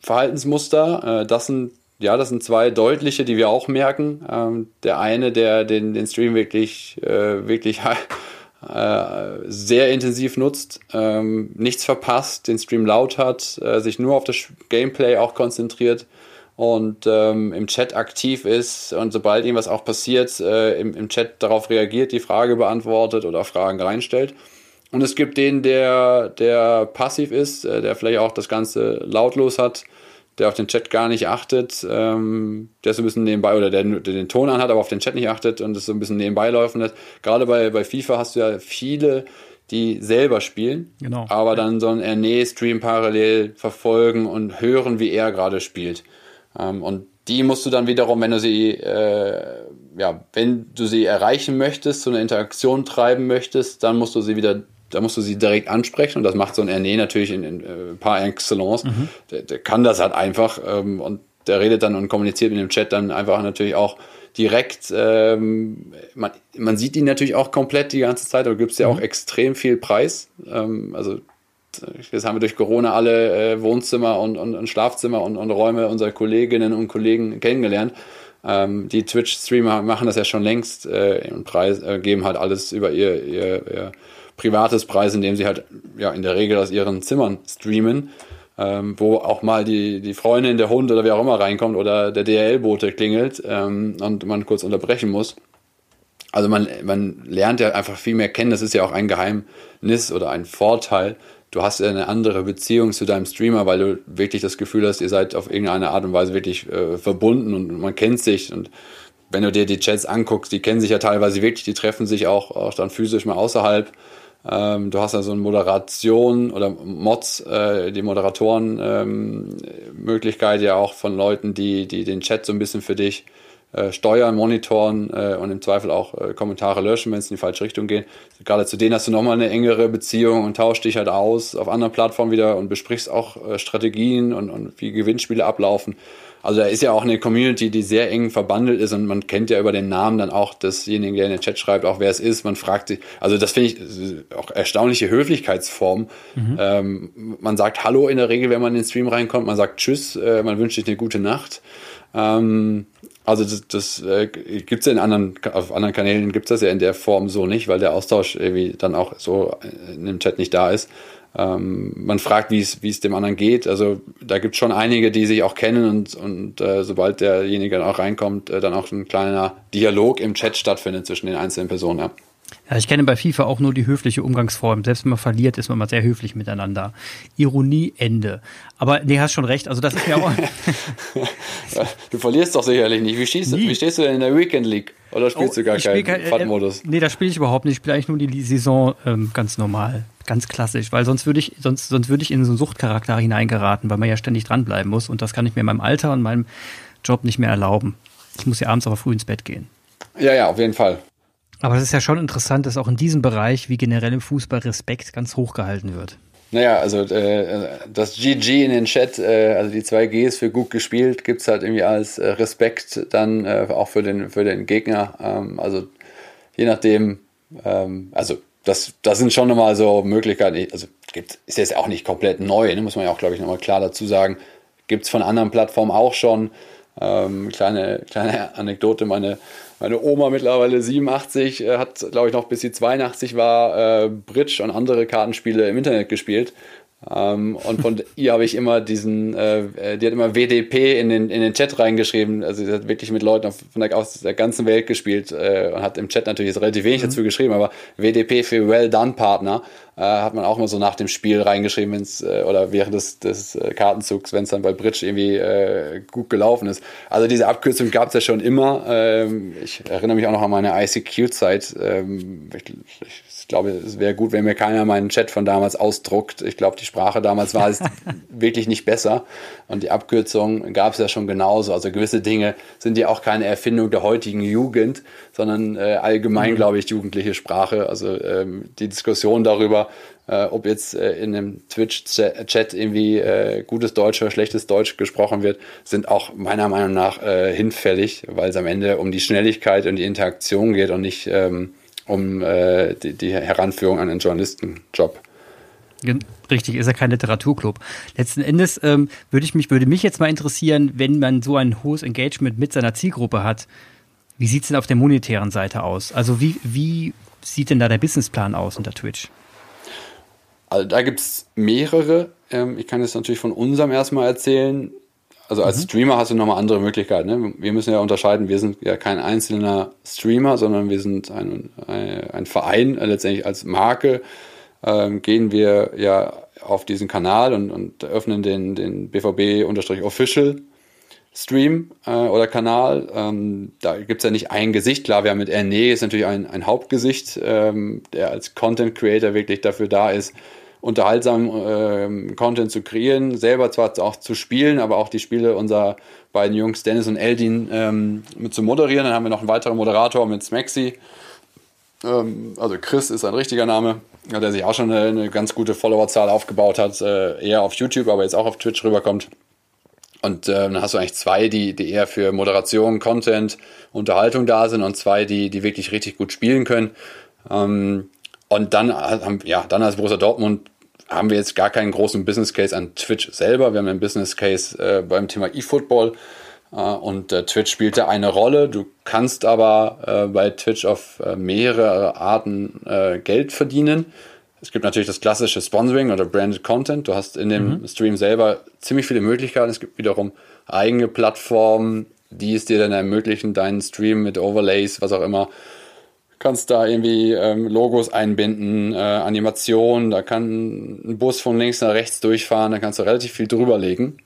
Verhaltensmuster. Äh, das sind, ja, das sind zwei deutliche, die wir auch merken. Ähm, der eine, der den, den Stream wirklich, äh, wirklich äh, sehr intensiv nutzt, ähm, nichts verpasst, den Stream laut hat, äh, sich nur auf das Gameplay auch konzentriert und ähm, im Chat aktiv ist und sobald irgendwas auch passiert, äh, im, im Chat darauf reagiert, die Frage beantwortet oder Fragen reinstellt. Und es gibt den, der, der passiv ist, äh, der vielleicht auch das Ganze lautlos hat, der auf den Chat gar nicht achtet, ähm, der so ein bisschen nebenbei, oder der, der den Ton anhat, aber auf den Chat nicht achtet und es so ein bisschen nebenbei laufen lässt. Gerade bei, bei FIFA hast du ja viele, die selber spielen, genau. aber dann so einen Erne-Stream parallel verfolgen und hören, wie er gerade spielt. Ähm, und die musst du dann wiederum, wenn du sie, äh, ja, wenn du sie erreichen möchtest, so eine Interaktion treiben möchtest, dann musst du sie wieder da musst du sie direkt ansprechen und das macht so ein Erne natürlich in, in, in äh, par excellence. Mhm. Der, der, kann das halt einfach ähm, und der redet dann und kommuniziert mit dem Chat dann einfach natürlich auch direkt. Ähm, man, man sieht ihn natürlich auch komplett die ganze Zeit, aber gibt es ja mhm. auch extrem viel Preis. Ähm, also jetzt haben wir durch Corona alle äh, Wohnzimmer und, und, und Schlafzimmer und, und, Räume unserer Kolleginnen und Kollegen kennengelernt. Ähm, die Twitch-Streamer machen das ja schon längst äh, und Preis, äh, geben halt alles über ihr, ihr, ihr privates Preis, indem sie halt ja in der Regel aus ihren Zimmern streamen, ähm, wo auch mal die, die Freundin, der Hund oder wer auch immer reinkommt oder der DHL-Bote klingelt ähm, und man kurz unterbrechen muss. Also man, man lernt ja einfach viel mehr kennen. Das ist ja auch ein Geheimnis oder ein Vorteil du hast eine andere Beziehung zu deinem Streamer, weil du wirklich das Gefühl hast, ihr seid auf irgendeine Art und Weise wirklich äh, verbunden und man kennt sich und wenn du dir die Chats anguckst, die kennen sich ja teilweise wirklich, die treffen sich auch, auch dann physisch mal außerhalb. Ähm, du hast ja so eine Moderation oder Mods, äh, die Moderatoren ähm, ja auch von Leuten, die, die den Chat so ein bisschen für dich äh, steuern, monitoren äh, und im Zweifel auch äh, Kommentare löschen, wenn es in die falsche Richtung geht. Gerade zu denen hast du nochmal eine engere Beziehung und tauschst dich halt aus auf anderen Plattformen wieder und besprichst auch äh, Strategien und, und wie Gewinnspiele ablaufen. Also da ist ja auch eine Community, die sehr eng verbandelt ist und man kennt ja über den Namen dann auch desjenigen, der in den Chat schreibt, auch wer es ist. Man fragt sich, also das finde ich auch erstaunliche Höflichkeitsform. Mhm. Ähm, man sagt Hallo in der Regel, wenn man in den Stream reinkommt. Man sagt Tschüss, äh, man wünscht sich eine gute Nacht. Ähm, also das, das äh, gibt es ja in anderen, auf anderen Kanälen gibt es das ja in der Form so nicht, weil der Austausch irgendwie dann auch so in dem Chat nicht da ist. Ähm, man fragt, wie es dem anderen geht. Also da gibt es schon einige, die sich auch kennen und, und äh, sobald derjenige dann auch reinkommt, äh, dann auch ein kleiner Dialog im Chat stattfindet zwischen den einzelnen Personen. Ja. Ja, ich kenne bei FIFA auch nur die höfliche Umgangsform. Selbst wenn man verliert, ist man mal sehr höflich miteinander. Ironie, Ende. Aber nee, hast schon recht. Also das ist mir auch. du verlierst doch sicherlich nicht. Wie, schießt, wie stehst du denn in der Weekend League? Oder spielst oh, du gar keinen kein, FAT-Modus? Äh, nee, da spiele ich überhaupt nicht. Ich spiele eigentlich nur die Saison ähm, ganz normal. Ganz klassisch. Weil sonst würde ich, sonst, sonst würde ich in so einen Suchtcharakter hineingeraten, weil man ja ständig dranbleiben muss. Und das kann ich mir in meinem Alter und meinem Job nicht mehr erlauben. Ich muss ja abends aber früh ins Bett gehen. Ja, ja, auf jeden Fall. Aber es ist ja schon interessant, dass auch in diesem Bereich, wie generell im Fußball, Respekt ganz hoch gehalten wird. Naja, also äh, das GG in den Chat, äh, also die zwei Gs für gut gespielt, gibt es halt irgendwie als äh, Respekt dann äh, auch für den, für den Gegner. Ähm, also je nachdem, ähm, also das, das sind schon nochmal so Möglichkeiten. Also gibt, ist jetzt auch nicht komplett neu, ne? muss man ja auch, glaube ich, nochmal klar dazu sagen. Gibt es von anderen Plattformen auch schon. Ähm, kleine, kleine Anekdote, meine meine Oma mittlerweile 87, äh, hat, glaube ich, noch bis sie 82 war, äh, Bridge und andere Kartenspiele im Internet gespielt. Ähm, und von ihr habe ich immer diesen, äh, die hat immer WDP in den, in den Chat reingeschrieben. Also sie hat wirklich mit Leuten von der, aus der ganzen Welt gespielt äh, und hat im Chat natürlich jetzt relativ wenig mhm. dazu geschrieben, aber WDP für Well Done Partner äh, hat man auch mal so nach dem Spiel reingeschrieben, wenn's, äh, oder während des, des äh, Kartenzugs, wenn es dann bei Bridge irgendwie äh, gut gelaufen ist. Also diese Abkürzung gab es ja schon immer. Ähm, ich erinnere mich auch noch an meine ICQ-Zeit. Ähm, ich, ich ich glaube, es wäre gut, wenn mir keiner meinen Chat von damals ausdruckt. Ich glaube, die Sprache damals war es wirklich nicht besser. Und die Abkürzung gab es ja schon genauso. Also gewisse Dinge sind ja auch keine Erfindung der heutigen Jugend, sondern äh, allgemein, mhm. glaube ich, jugendliche Sprache. Also ähm, die Diskussion darüber, äh, ob jetzt äh, in einem Twitch-Chat irgendwie äh, gutes Deutsch oder schlechtes Deutsch gesprochen wird, sind auch meiner Meinung nach äh, hinfällig, weil es am Ende um die Schnelligkeit und die Interaktion geht und nicht ähm, um äh, die, die, Heranführung an einen Journalistenjob. Richtig, ist ja kein Literaturclub. Letzten Endes ähm, würde ich mich, würde mich jetzt mal interessieren, wenn man so ein hohes Engagement mit seiner Zielgruppe hat, wie sieht es denn auf der monetären Seite aus? Also wie, wie sieht denn da der Businessplan aus unter Twitch? Also da gibt es mehrere. Ähm, ich kann jetzt natürlich von unserem erstmal erzählen. Also als mhm. Streamer hast du nochmal andere Möglichkeiten. Ne? Wir müssen ja unterscheiden, wir sind ja kein einzelner Streamer, sondern wir sind ein, ein, ein Verein, äh, letztendlich als Marke ähm, gehen wir ja auf diesen Kanal und, und öffnen den, den BVB-Official Stream äh, oder Kanal. Ähm, da gibt es ja nicht ein Gesicht. Klar, wir haben mit Erne ist natürlich ein, ein Hauptgesicht, ähm, der als Content Creator wirklich dafür da ist, unterhaltsamen ähm, Content zu kreieren, selber zwar auch zu spielen, aber auch die Spiele unserer beiden Jungs Dennis und Eldin ähm, mit zu moderieren. Dann haben wir noch einen weiteren Moderator mit Smaxi. Ähm, also Chris ist ein richtiger Name, der sich auch schon eine, eine ganz gute Followerzahl aufgebaut hat, äh, eher auf YouTube, aber jetzt auch auf Twitch rüberkommt. Und äh, dann hast du eigentlich zwei, die, die eher für Moderation, Content, Unterhaltung da sind und zwei, die, die wirklich richtig gut spielen können. Ähm, und dann, ja, dann als Borussia Dortmund haben wir jetzt gar keinen großen Business Case an Twitch selber. Wir haben einen Business Case äh, beim Thema E-Football. Äh, und äh, Twitch spielt da eine Rolle. Du kannst aber äh, bei Twitch auf äh, mehrere Arten äh, Geld verdienen. Es gibt natürlich das klassische Sponsoring oder Branded Content. Du hast in dem mhm. Stream selber ziemlich viele Möglichkeiten. Es gibt wiederum eigene Plattformen, die es dir dann ermöglichen, deinen Stream mit Overlays, was auch immer, kannst da irgendwie ähm, Logos einbinden, äh, Animationen, da kann ein Bus von links nach rechts durchfahren, da kannst du relativ viel drüberlegen.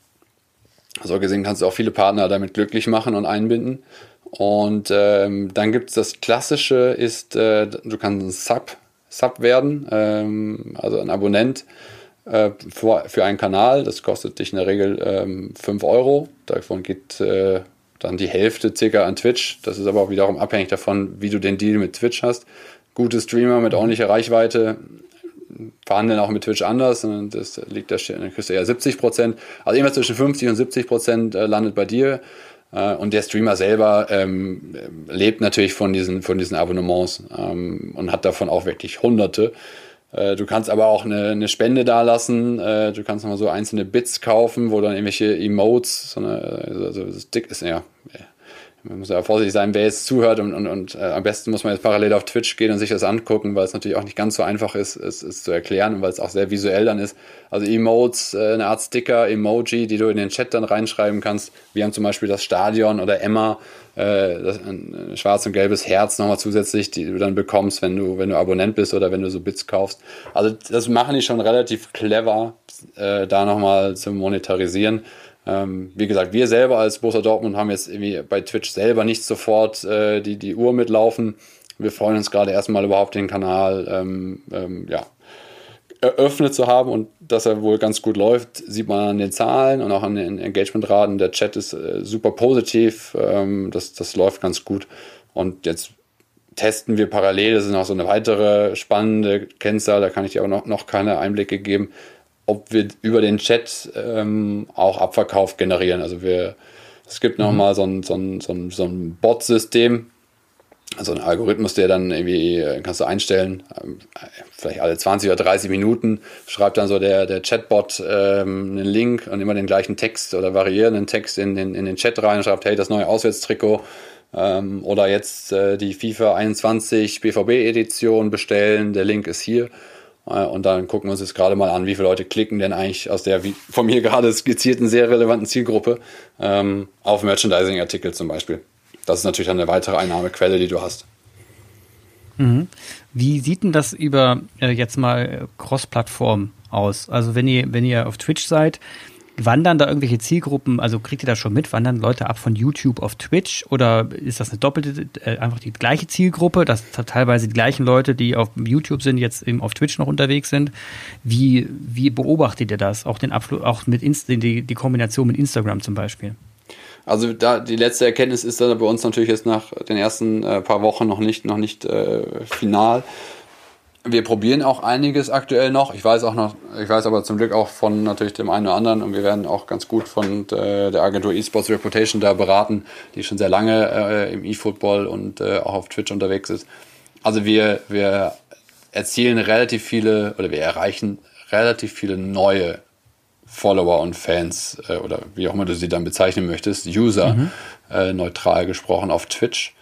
So gesehen kannst du auch viele Partner damit glücklich machen und einbinden. Und ähm, dann gibt es das Klassische, ist, äh, du kannst ein Sub, Sub werden, ähm, also ein Abonnent äh, für, für einen Kanal. Das kostet dich in der Regel ähm, 5 Euro. Davon geht äh, dann die Hälfte circa an Twitch. Das ist aber auch wiederum abhängig davon, wie du den Deal mit Twitch hast. Gute Streamer mit ordentlicher Reichweite verhandeln auch mit Twitch anders und das liegt da dann kriegst du eher 70 Prozent. Also irgendwas zwischen 50 und 70 Prozent äh, landet bei dir. Äh, und der Streamer selber ähm, lebt natürlich von diesen, von diesen Abonnements ähm, und hat davon auch wirklich Hunderte. Äh, du kannst aber auch eine, eine Spende dalassen. Äh, du kannst nochmal so einzelne Bits kaufen, wo dann irgendwelche Emotes, so eine, also das Dick ist ja, man muss ja vorsichtig sein, wer jetzt zuhört und, und, und äh, am besten muss man jetzt parallel auf Twitch gehen und sich das angucken, weil es natürlich auch nicht ganz so einfach ist, es, es zu erklären und weil es auch sehr visuell dann ist. Also Emotes, äh, eine Art Sticker, Emoji, die du in den Chat dann reinschreiben kannst. Wir haben zum Beispiel das Stadion oder Emma, das, ein schwarz und gelbes Herz nochmal zusätzlich, die du dann bekommst, wenn du, wenn du Abonnent bist oder wenn du so Bits kaufst. Also das machen die schon relativ clever, äh, da nochmal zu monetarisieren. Ähm, wie gesagt, wir selber als Borussia Dortmund haben jetzt irgendwie bei Twitch selber nicht sofort äh, die, die Uhr mitlaufen. Wir freuen uns gerade erstmal überhaupt den Kanal ähm, ähm, ja, eröffnet zu haben und dass er wohl ganz gut läuft, sieht man an den Zahlen und auch an den Engagementraten. Der Chat ist äh, super positiv, ähm, das, das läuft ganz gut. Und jetzt testen wir parallel, das ist noch so eine weitere spannende Kennzahl, da kann ich dir aber noch, noch keine Einblicke geben, ob wir über den Chat ähm, auch Abverkauf generieren. Also wir, es gibt mhm. nochmal so ein, so ein, so ein, so ein Bot-System, also ein Algorithmus, der dann irgendwie, äh, kannst du einstellen, ähm, vielleicht alle 20 oder 30 Minuten schreibt dann so der, der Chatbot ähm, einen Link und immer den gleichen Text oder variierenden Text in den, in den Chat rein und schreibt, hey, das neue Auswärtstrikot ähm, oder jetzt äh, die FIFA 21 BVB-Edition bestellen, der Link ist hier. Äh, und dann gucken wir uns jetzt gerade mal an, wie viele Leute klicken denn eigentlich aus der wie von mir gerade skizzierten sehr relevanten Zielgruppe ähm, auf Merchandising-Artikel zum Beispiel. Das ist natürlich eine weitere Einnahmequelle, die du hast. Mhm. Wie sieht denn das über äh, jetzt mal Cross-Plattform aus? Also wenn ihr, wenn ihr auf Twitch seid, Wandern da irgendwelche Zielgruppen, also kriegt ihr das schon mit, wandern Leute ab von YouTube auf Twitch oder ist das eine doppelte, äh, einfach die gleiche Zielgruppe, dass teilweise die gleichen Leute, die auf YouTube sind, jetzt eben auf Twitch noch unterwegs sind? Wie, wie beobachtet ihr das? Auch den Abflug, auch mit Inst die, die Kombination mit Instagram zum Beispiel? Also da die letzte Erkenntnis ist dann bei uns natürlich jetzt nach den ersten äh, paar Wochen noch nicht noch nicht äh, final wir probieren auch einiges aktuell noch. Ich weiß auch noch, ich weiß aber zum Glück auch von natürlich dem einen oder anderen und wir werden auch ganz gut von äh, der Agentur eSports Reputation da beraten, die schon sehr lange äh, im eFootball und äh, auch auf Twitch unterwegs ist. Also wir, wir erzielen relativ viele oder wir erreichen relativ viele neue Follower und Fans äh, oder wie auch immer du sie dann bezeichnen möchtest, User, mhm. äh, neutral gesprochen auf Twitch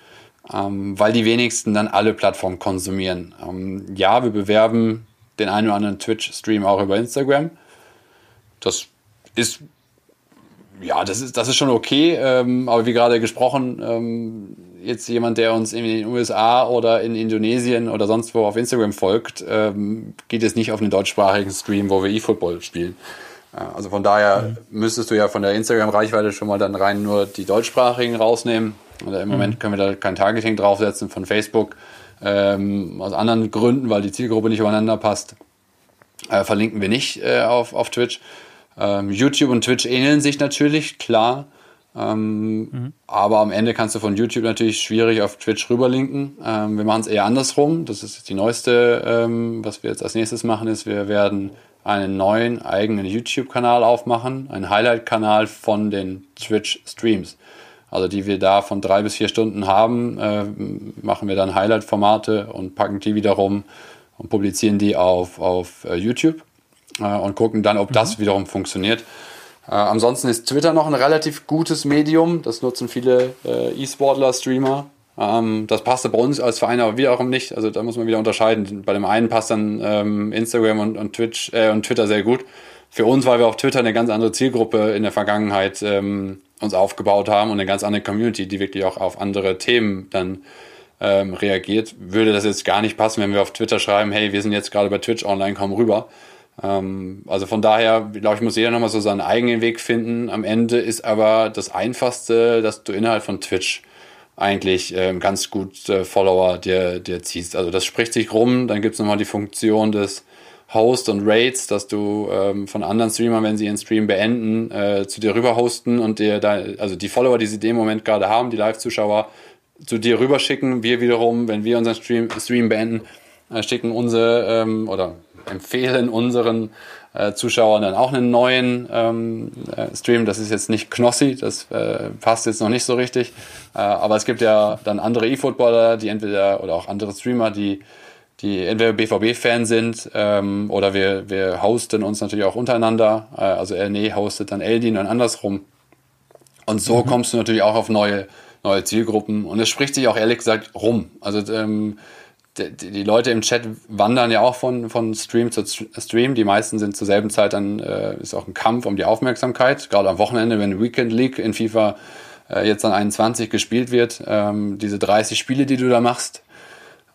ähm, weil die wenigsten dann alle Plattformen konsumieren. Ähm, ja, wir bewerben den einen oder anderen Twitch-Stream auch über Instagram. Das ist ja, das ist, das ist schon okay, ähm, aber wie gerade gesprochen, ähm, jetzt jemand, der uns in den USA oder in Indonesien oder sonst wo auf Instagram folgt, ähm, geht jetzt nicht auf einen deutschsprachigen Stream, wo wir E-Football spielen. Also von daher mhm. müsstest du ja von der Instagram-Reichweite schon mal dann rein nur die deutschsprachigen rausnehmen. Oder im mhm. Moment können wir da kein Targeting draufsetzen von Facebook. Ähm, aus anderen Gründen, weil die Zielgruppe nicht übereinander passt, äh, verlinken wir nicht äh, auf, auf Twitch. Ähm, YouTube und Twitch ähneln sich natürlich, klar. Ähm, mhm. Aber am Ende kannst du von YouTube natürlich schwierig auf Twitch rüberlinken. Ähm, wir machen es eher andersrum. Das ist die neueste, ähm, was wir jetzt als nächstes machen, ist, wir werden einen neuen eigenen YouTube-Kanal aufmachen, einen Highlight-Kanal von den Twitch-Streams also die wir da von drei bis vier Stunden haben, äh, machen wir dann Highlight-Formate und packen die wiederum und publizieren die auf, auf uh, YouTube äh, und gucken dann, ob mhm. das wiederum funktioniert. Äh, ansonsten ist Twitter noch ein relativ gutes Medium. Das nutzen viele äh, E-Sportler, Streamer. Ähm, das passte bei uns als Verein aber wiederum nicht. Also da muss man wieder unterscheiden. Bei dem einen passt dann ähm, Instagram und, und Twitch äh, und Twitter sehr gut. Für uns, weil wir auf Twitter eine ganz andere Zielgruppe in der Vergangenheit ähm, uns aufgebaut haben und eine ganz andere Community, die wirklich auch auf andere Themen dann ähm, reagiert, würde das jetzt gar nicht passen, wenn wir auf Twitter schreiben, hey, wir sind jetzt gerade bei Twitch online, komm rüber. Ähm, also von daher, glaube ich, muss jeder nochmal so seinen eigenen Weg finden. Am Ende ist aber das Einfachste, dass du innerhalb von Twitch eigentlich ähm, ganz gut äh, Follower dir, dir ziehst. Also das spricht sich rum, dann gibt es nochmal die Funktion des Host und Rates, dass du ähm, von anderen Streamern, wenn sie ihren Stream beenden, äh, zu dir rüber hosten und dir da, also die Follower, die sie dem Moment gerade haben, die Live-Zuschauer, zu dir rüberschicken. Wir wiederum, wenn wir unseren Stream, Stream beenden, äh, schicken unsere ähm, oder empfehlen unseren äh, Zuschauern dann auch einen neuen ähm, äh, Stream. Das ist jetzt nicht Knossi, das äh, passt jetzt noch nicht so richtig. Äh, aber es gibt ja dann andere E-Footballer, die entweder oder auch andere Streamer, die die entweder BVB-Fan sind ähm, oder wir, wir hosten uns natürlich auch untereinander. Äh, also Erne hostet dann Eldin und andersrum. Und so mhm. kommst du natürlich auch auf neue neue Zielgruppen. Und es spricht sich auch ehrlich gesagt rum. Also ähm, die, die, Leute im Chat wandern ja auch von, von Stream zu Stream. Die meisten sind zur selben Zeit dann, äh, ist auch ein Kampf um die Aufmerksamkeit. Gerade am Wochenende, wenn Weekend League in FIFA äh, jetzt an 21 gespielt wird, ähm, diese 30 Spiele, die du da machst,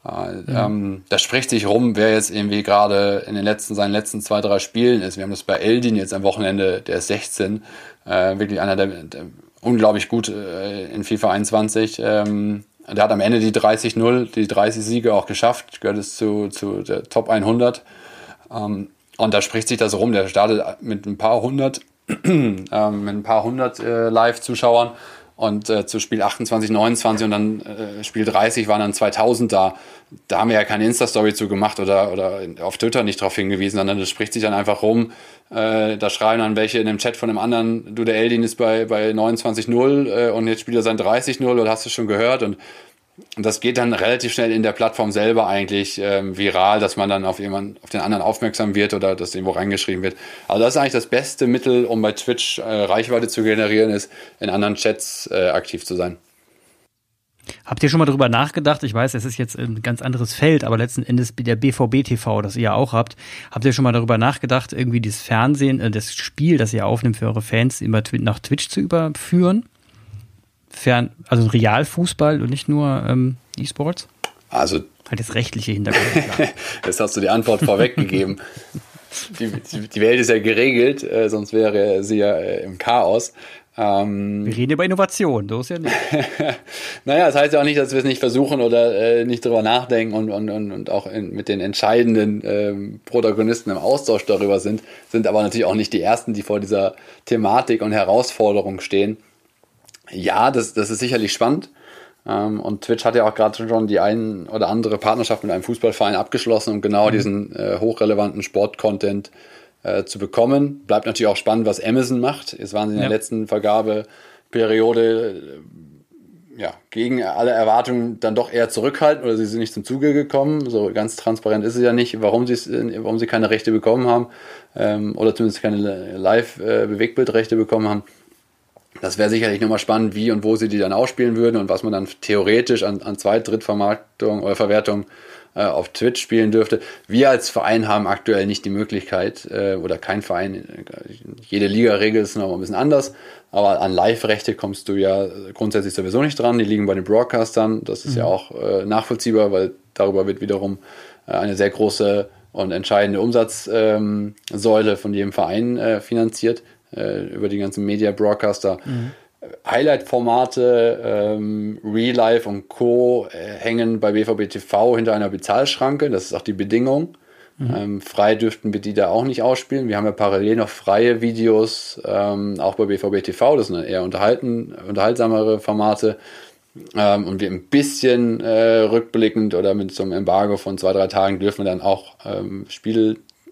äh, mhm. ähm, da spricht sich rum, wer jetzt irgendwie gerade in den letzten, seinen letzten zwei, drei Spielen ist. Wir haben das bei Eldin jetzt am Wochenende, der ist 16, äh, wirklich einer der, der unglaublich gut äh, in FIFA 21. Ähm, der hat am Ende die 30-0, die 30 Siege auch geschafft, gehört es zu, zu der Top 100. Ähm, und da spricht sich das rum. Der startet mit ein paar hundert, ähm, mit ein paar hundert äh, Live-Zuschauern und äh, zu Spiel 28, 29 und dann äh, Spiel 30 waren dann 2000 da. Da haben wir ja keine Insta-Story zu gemacht oder, oder auf Twitter nicht drauf hingewiesen, sondern das spricht sich dann einfach rum. Äh, da schreiben dann welche in dem Chat von dem anderen, du, der Eldin ist bei, bei 29-0 äh, und jetzt spielt er sein 30-0 oder hast du schon gehört und und das geht dann relativ schnell in der Plattform selber eigentlich ähm, viral, dass man dann auf jemanden, auf den anderen aufmerksam wird oder dass irgendwo reingeschrieben wird. Also das ist eigentlich das beste Mittel, um bei Twitch äh, Reichweite zu generieren, ist in anderen Chats äh, aktiv zu sein. Habt ihr schon mal darüber nachgedacht? Ich weiß, es ist jetzt ein ganz anderes Feld, aber letzten Endes der BVB TV, das ihr ja auch habt, habt ihr schon mal darüber nachgedacht, irgendwie das Fernsehen, äh, das Spiel, das ihr aufnimmt für eure Fans, immer nach Twitch zu überführen? Fern, also Realfußball und nicht nur ähm, E-Sports? Also halt das rechtliche Hintergrund. Jetzt hast du die Antwort vorweggegeben. Die, die, die, Welt ist ja geregelt, äh, sonst wäre sie ja äh, im Chaos. Ähm, wir reden über Innovation, so ist ja nicht. naja, das heißt ja auch nicht, dass wir es nicht versuchen oder äh, nicht drüber nachdenken und, und, und, und auch in, mit den entscheidenden ähm, Protagonisten im Austausch darüber sind, sind aber natürlich auch nicht die Ersten, die vor dieser Thematik und Herausforderung stehen ja, das, das ist sicherlich spannend. Ähm, und Twitch hat ja auch gerade schon die ein oder andere Partnerschaft mit einem Fußballverein abgeschlossen, um genau mhm. diesen äh, hochrelevanten Sport-Content äh, zu bekommen. Bleibt natürlich auch spannend, was Amazon macht. Jetzt waren sie in der letzten Vergabeperiode äh, ja, gegen alle Erwartungen dann doch eher zurückhaltend oder sie sind nicht zum Zuge gekommen. So ganz transparent ist es ja nicht, warum, warum sie keine Rechte bekommen haben ähm, oder zumindest keine Live-Bewegbildrechte äh, bekommen haben. Das wäre sicherlich nochmal spannend, wie und wo sie die dann ausspielen würden und was man dann theoretisch an, an Zweit-, Drittvermarktung oder Verwertung äh, auf Twitch spielen dürfte. Wir als Verein haben aktuell nicht die Möglichkeit, äh, oder kein Verein, jede Liga-Regel ist noch ein bisschen anders, aber an Live-Rechte kommst du ja grundsätzlich sowieso nicht dran. Die liegen bei den Broadcastern. Das ist mhm. ja auch äh, nachvollziehbar, weil darüber wird wiederum äh, eine sehr große und entscheidende Umsatzsäule ähm, von jedem Verein äh, finanziert äh, über die ganzen Media-Broadcaster. Mhm. Highlight-Formate, ähm, Real Life und Co. Äh, hängen bei BVB TV hinter einer Bezahlschranke. Das ist auch die Bedingung. Mhm. Ähm, frei dürften wir die da auch nicht ausspielen. Wir haben ja parallel noch freie Videos, ähm, auch bei BVB TV. Das sind eher unterhalten, unterhaltsamere Formate. Ähm, und wir ein bisschen äh, rückblickend oder mit so einem Embargo von zwei, drei Tagen dürfen wir dann auch ähm,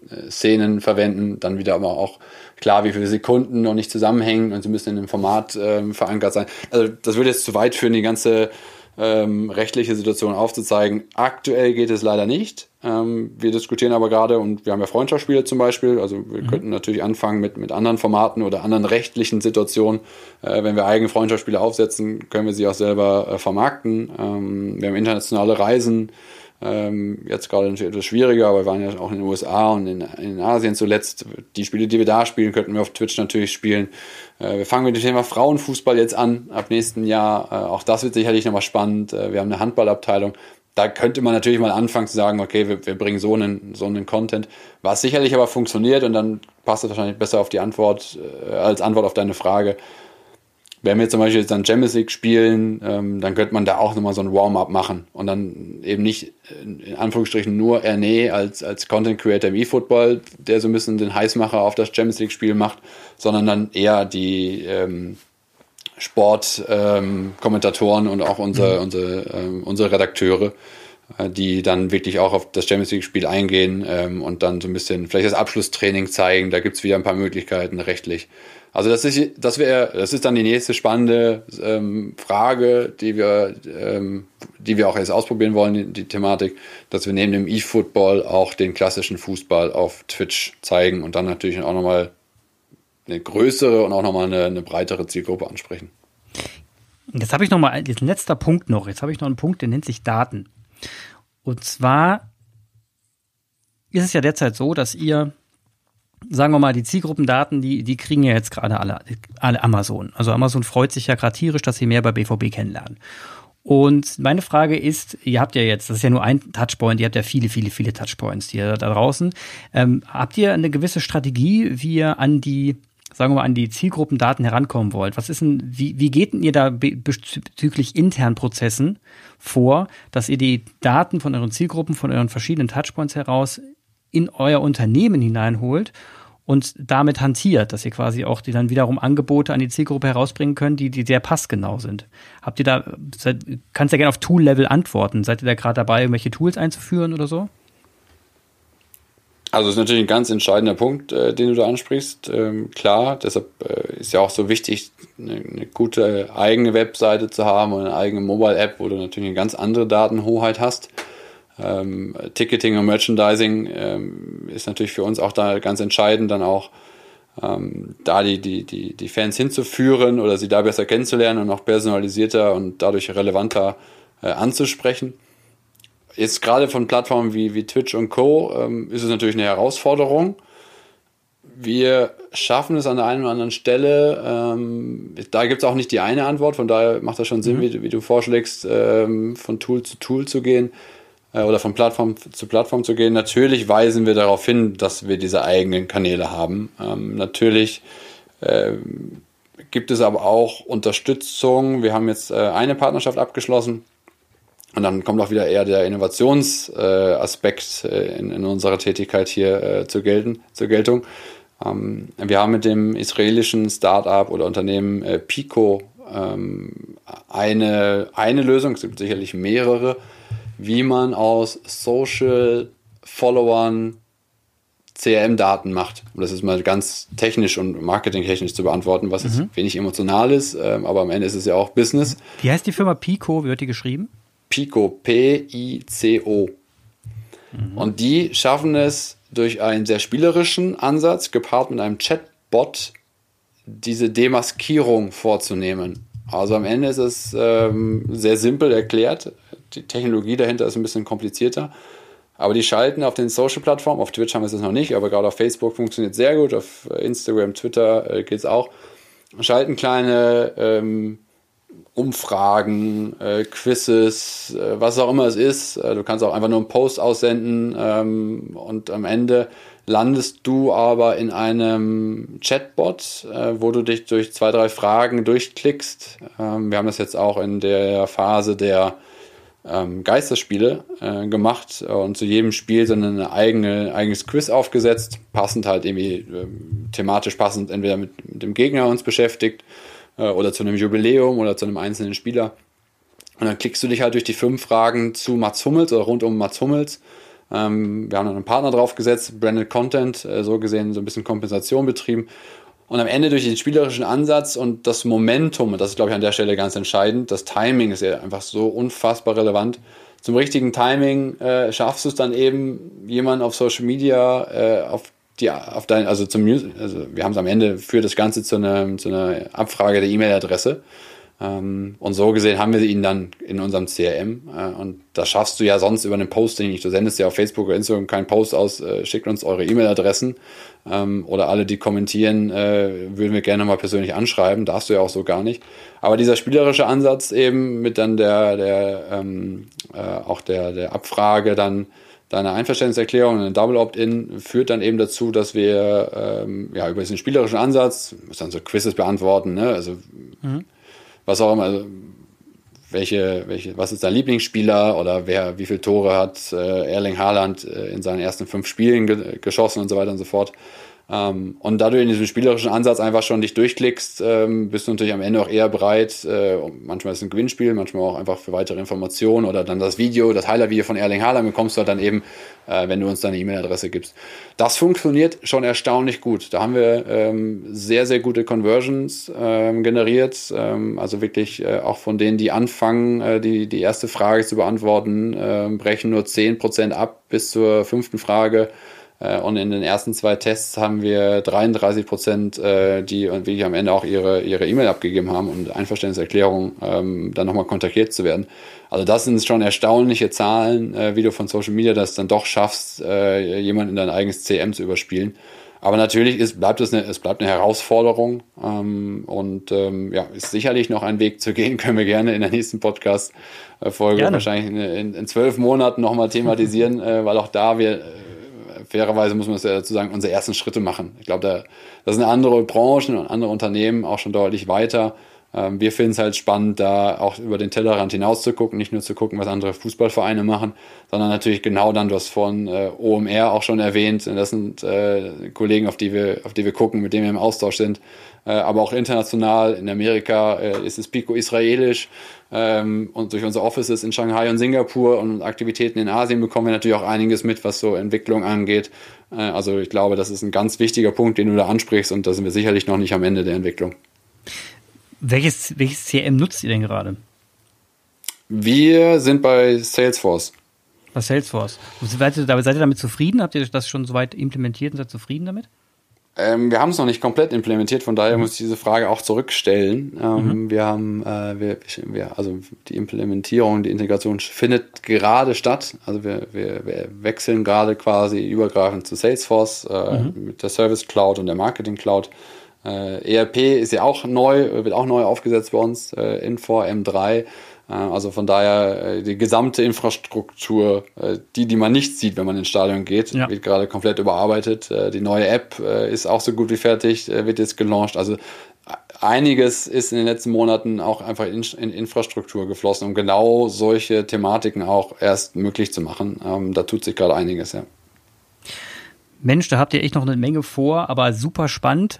Spielszenen verwenden. Dann wieder aber auch klar, wie viele Sekunden noch nicht zusammenhängen und sie müssen in dem Format ähm, verankert sein. Also das würde jetzt zu weit führen, die ganze ähm, rechtliche Situation aufzuzeigen. Aktuell geht es leider nicht. Ähm, wir diskutieren aber gerade und wir haben ja Freundschaftsspiele zum Beispiel. Also wir mhm. könnten natürlich anfangen mit, mit anderen Formaten oder anderen rechtlichen Situationen. Äh, wenn wir eigene Freundschaftsspiele aufsetzen, können wir sie auch selber äh, vermarkten. Ähm, wir haben internationale Reisen Ähm, jetzt gerade natürlich etwas schwieriger, aber wir waren ja auch in den USA und in, in Asien zuletzt. Die Spiele, die wir da spielen, könnten wir auf Twitch natürlich spielen. Äh, wir fangen mit dem Thema Frauenfußball jetzt an, ab nächsten Jahr. Äh, auch das wird sicherlich nochmal spannend. Äh, wir haben eine Handballabteilung. Da könnte man natürlich mal anfangen zu sagen, okay, wir, wir bringen so einen, so einen Content, was sicherlich aber funktioniert und dann passt es wahrscheinlich besser auf die Antwort, äh, als Antwort auf deine Frage wenn wir zum Beispiel jetzt dann Champions League spielen, ähm, dann könnte man da auch nochmal so ein Warm-up machen und dann eben nicht in Anführungsstrichen nur Erne als, als Content Creator im E-Football, der so ein bisschen den Heißmacher auf das Champions League Spiel macht, sondern dann eher die ähm, Sportkommentatoren ähm, und auch unsere, mhm. unsere, ähm, unsere Redakteure, äh, die dann wirklich auch auf das Champions League Spiel eingehen ähm, und dann so ein bisschen vielleicht das Abschlusstraining zeigen. Da gibt's wieder ein paar Möglichkeiten rechtlich. Also das ist, das wäre, das ist dann die nächste spannende ähm, Frage, die wir, ähm, die wir auch jetzt ausprobieren wollen, die, die Thematik, dass wir neben dem E-Football auch den klassischen Fußball auf Twitch zeigen und dann natürlich auch nochmal eine größere und auch nochmal eine, eine breitere Zielgruppe ansprechen. Jetzt habe ich noch mal ein letzter Punkt noch. Jetzt habe ich noch einen Punkt, der nennt sich Daten. Und zwar ist es ja derzeit so, dass ihr sagen wir mal, die Zielgruppendaten, die, die kriegen ja jetzt gerade alle, alle Amazon. Also Amazon freut sich ja gerade tierisch, dass sie mehr bei BVB kennenlernen. Und meine Frage ist, ihr habt ja jetzt, das ist ja nur ein Touchpoint, ihr habt ja viele, viele, viele Touchpoints hier da draußen. Ähm, habt ihr eine gewisse Strategie, wie ihr an die, sagen wir mal, an die Zielgruppendaten herankommen wollt? Was ist denn, wie, wie geht denn ihr da bezüglich internen Prozessen vor, dass ihr die Daten von euren Zielgruppen, von euren verschiedenen Touchpoints heraus in euer Unternehmen hineinholt und damit hantiert, dass ihr quasi auch die dann wiederum Angebote an die Zielgruppe herausbringen könnt, die, die sehr passgenau sind. Habt ihr da, seid, kannst ja gerne auf Tool-Level antworten. Seid ihr da gerade dabei, irgendwelche Tools einzuführen oder so? Also das ist natürlich ein ganz entscheidender Punkt, äh, den du da ansprichst. Ähm, klar, deshalb äh, ist ja auch so wichtig, eine, eine, gute eigene Webseite zu haben und eine eigene Mobile-App, wo du natürlich eine ganz andere Datenhoheit hast. Ähm, Ticketing und Merchandising ähm, ist natürlich für uns auch da ganz entscheidend, dann auch ähm, da die, die, die, die Fans hinzuführen oder sie da besser kennenzulernen und auch personalisierter und dadurch relevanter äh, anzusprechen. Jetzt gerade von Plattformen wie, wie Twitch und Co. Ähm, ist es natürlich eine Herausforderung. Wir schaffen es an der einen oder anderen Stelle. Ähm, da gibt es auch nicht die eine Antwort, von daher macht das schon Sinn, mhm. wie, wie, du vorschlägst, ähm, von Tool zu Tool zu gehen oder von Plattform zu Plattform zu gehen. Natürlich weisen wir darauf hin, dass wir diese eigenen Kanäle haben. Ähm, natürlich äh, gibt es aber auch Unterstützung. Wir haben jetzt äh, eine Partnerschaft abgeschlossen. Und dann kommt auch wieder eher der Innovationsaspekt äh, in, in, unserer Tätigkeit hier äh, zur, gelten, zur Geltung. Ähm, wir haben mit dem israelischen Startup oder Unternehmen äh, Pico ähm, eine, eine Lösung, es gibt sicherlich mehrere, wie man aus Social Followern CRM-Daten macht. Um das ist mal ganz technisch und marketingtechnisch zu beantworten, was mhm. jetzt wenig emotional ist, ähm, aber am Ende ist es ja auch Business. Wie heißt die Firma Pico? Wie wird die geschrieben? Pico, P-I-C-O. Mhm. Und die schaffen es durch einen sehr spielerischen Ansatz, gepaart mit einem Chatbot, diese Demaskierung vorzunehmen. Also am Ende ist es ähm, sehr simpel erklärt die Technologie dahinter ist ein bisschen komplizierter. Aber die schalten auf den Social-Plattformen, auf Twitch haben wir es noch nicht, aber gerade auf Facebook funktioniert sehr gut, auf Instagram, Twitter äh, geht es auch. Schalten kleine ähm, Umfragen, äh, Quizzes, äh, was auch immer es ist. Äh, du kannst auch einfach nur einen Post aussenden ähm, und am Ende landest du aber in einem Chatbot, äh, wo du dich durch zwei, drei Fragen durchklickst. Ähm, wir haben das jetzt auch in der Phase der ähm, Geisterspiele äh, gemacht und zu jedem Spiel so ein eigene, eigenes Quiz aufgesetzt, passend halt irgendwie ähm, thematisch passend, entweder mit, mit, dem Gegner uns beschäftigt äh, oder zu einem Jubiläum oder zu einem einzelnen Spieler. Und dann klickst du dich halt durch die fünf Fragen zu Mats Hummels oder rund um Mats Hummels. Ähm, wir haben dann einen Partner draufgesetzt, Branded Content, äh, so gesehen so ein bisschen Kompensation betrieben und am Ende durch den spielerischen Ansatz und das Momentum, und das ist, glaube ich, an der Stelle ganz entscheidend, das Timing ist ja einfach so unfassbar relevant. Zum richtigen Timing äh, schaffst du es dann eben, jemanden auf Social Media, äh, auf die, auf dein, also zum also wir haben es am Ende, führt das Ganze zu einer, zu einer Abfrage der E-Mail-Adresse. Ähm, und so gesehen haben wir ihn dann in unserem CRM. Äh, und das schaffst du ja sonst über einen Posting nicht. Du sendest ja auf Facebook oder Instagram keinen Post aus, äh, schickt uns eure E-Mail-Adressen. Ähm, oder alle, die kommentieren, äh, würden wir gerne mal persönlich anschreiben. Darfst du ja auch so gar nicht. Aber dieser spielerische Ansatz eben mit dann der, der ähm, äh, auch der, der Abfrage dann deine Einverständniserklärung, ein Double Opt-in führt dann eben dazu, dass wir ähm, ja über diesen spielerischen Ansatz, muss dann so Quizzes beantworten, ne? also mhm was auch immer, also welche, welche, was ist dein Lieblingsspieler oder wer, wie viele Tore hat äh, Erling Haaland äh, in seinen ersten fünf Spielen ge geschossen und so weiter und so fort. Ähm, und dadurch in diesem spielerischen Ansatz einfach schon dich durchklickst, ähm, bist du natürlich am Ende auch eher bereit. Äh, manchmal ist es ein Gewinnspiel, manchmal auch einfach für weitere Informationen oder dann das Video, das Highlight-Video von Erling Haaland bekommst du halt dann eben, äh, wenn du uns deine E-Mail-Adresse gibst. Das funktioniert schon erstaunlich gut. Da haben wir ähm, sehr, sehr gute Conversions ähm, generiert. Ähm, also wirklich äh, auch von denen, die anfangen, äh, die, die erste Frage zu beantworten, äh, brechen nur zehn Prozent ab bis zur fünften Frage. Äh, und in den ersten zwei Tests haben wir 33 Prozent, äh, die wirklich am Ende auch ihre ihre E-Mail abgegeben haben und Einverständniserklärung ähm, dann nochmal kontaktiert zu werden. Also das sind schon erstaunliche Zahlen, äh, wie du von Social Media das dann doch schaffst, äh, jemanden in dein eigenes CM zu überspielen. Aber natürlich ist, bleibt es, eine, es bleibt eine Herausforderung ähm, und ähm, ja, ist sicherlich noch ein Weg zu gehen, können wir gerne in der nächsten Podcast-Folge wahrscheinlich in, in, zwölf Monaten nochmal thematisieren, äh, weil auch da wir fairerweise muss man es ja dazu sagen, unsere ersten Schritte machen. Ich glaube, da, da sind andere Branchen und andere Unternehmen auch schon deutlich weiter. Ähm, wir finden es halt spannend, da auch über den Tellerrand hinaus zu gucken, nicht nur zu gucken, was andere Fußballvereine machen, sondern natürlich genau dann, du hast von äh, OMR auch schon erwähnt, das sind äh, Kollegen, auf die wir, auf die wir gucken, mit denen wir im Austausch sind, äh, aber auch international. In Amerika äh, ist es Pico israelisch ähm, und durch unsere Offices in Shanghai und Singapur und Aktivitäten in Asien bekommen wir natürlich auch einiges mit, was so Entwicklung angeht. Äh, also ich glaube, das ist ein ganz wichtiger Punkt, den du da ansprichst und da sind wir sicherlich noch nicht am Ende der Entwicklung. Welches, welches CRM nutzt ihr denn gerade? Wir sind bei Salesforce. Bei Salesforce. Seid ihr, seid ihr damit zufrieden? Habt ihr das schon soweit implementiert und seid zufrieden damit? Ähm, wir haben es noch nicht komplett implementiert, von daher mhm. muss ich diese Frage auch zurückstellen. Ähm, mhm. Wir haben, äh, wir, wir, also die Implementierung, die Integration findet gerade statt. Also wir, wir, wir wechseln gerade quasi übergreifend zu Salesforce äh, mhm. mit der Service Cloud und der Marketing Cloud. Äh, ERP ist ja auch neu, wird auch neu aufgesetzt bei uns, äh, Infor M3. Also von daher äh, die gesamte Infrastruktur, äh, die, die man nicht sieht, wenn man ins Stadion geht, ja. wird gerade komplett überarbeitet. Äh, die neue App ist auch so gut wie fertig, wird jetzt gelauncht. Also einiges ist in den letzten Monaten auch einfach in, in Infrastruktur geflossen, um genau solche Thematiken auch erst möglich zu machen. Ähm, da tut sich gerade einiges, ja. Mensch, da habt ihr echt noch eine Menge vor, aber super spannend.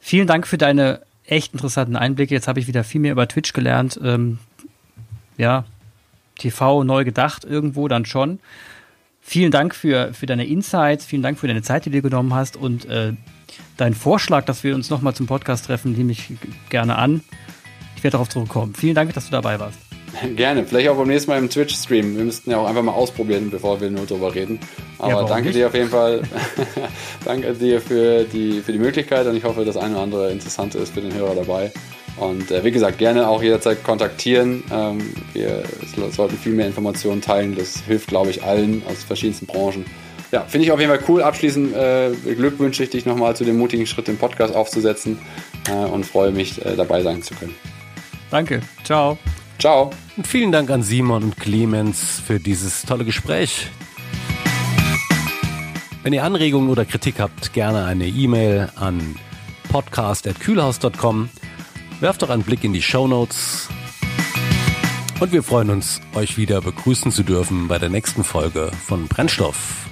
Vielen Dank für deine echt interessanten Einblicke. Jetzt habe ich wieder viel mehr über Twitch gelernt. Ähm, ja, TV neu gedacht irgendwo dann schon. Vielen Dank für, für deine Insights, vielen Dank für deine Zeit, die du genommen hast und äh, deinen Vorschlag, dass wir uns nochmal zum Podcast treffen, nehme ich gerne an. Ich werde darauf zurückkommen. Vielen Dank, dass du dabei warst. Gerne, vielleicht auch beim nächsten Mal im Twitch-Stream. Wir müssten ja auch einfach mal ausprobieren, bevor wir nur drüber reden. Aber ja, danke nicht? dir auf jeden Fall. danke dir für die, für die Möglichkeit und ich hoffe, das eine oder andere Interessante ist für den Hörer dabei. Und äh, wie gesagt, gerne auch jederzeit kontaktieren. Ähm, wir sollten viel mehr Informationen teilen. Das hilft, glaube ich, allen aus verschiedensten Branchen. Ja, finde ich auf jeden Fall cool. Abschließend äh, glückwünsche ich dich nochmal zu dem mutigen Schritt, den Podcast aufzusetzen äh, und freue mich, äh, dabei sein zu können. Danke. Ciao. Ciao. Und vielen Dank an Simon und Clemens für dieses tolle Gespräch. Wenn ihr Anregungen oder Kritik habt, gerne eine E-Mail an podcast.kühlhaus.com. Werft doch einen Blick in die Show Notes. Und wir freuen uns, euch wieder begrüßen zu dürfen bei der nächsten Folge von Brennstoff.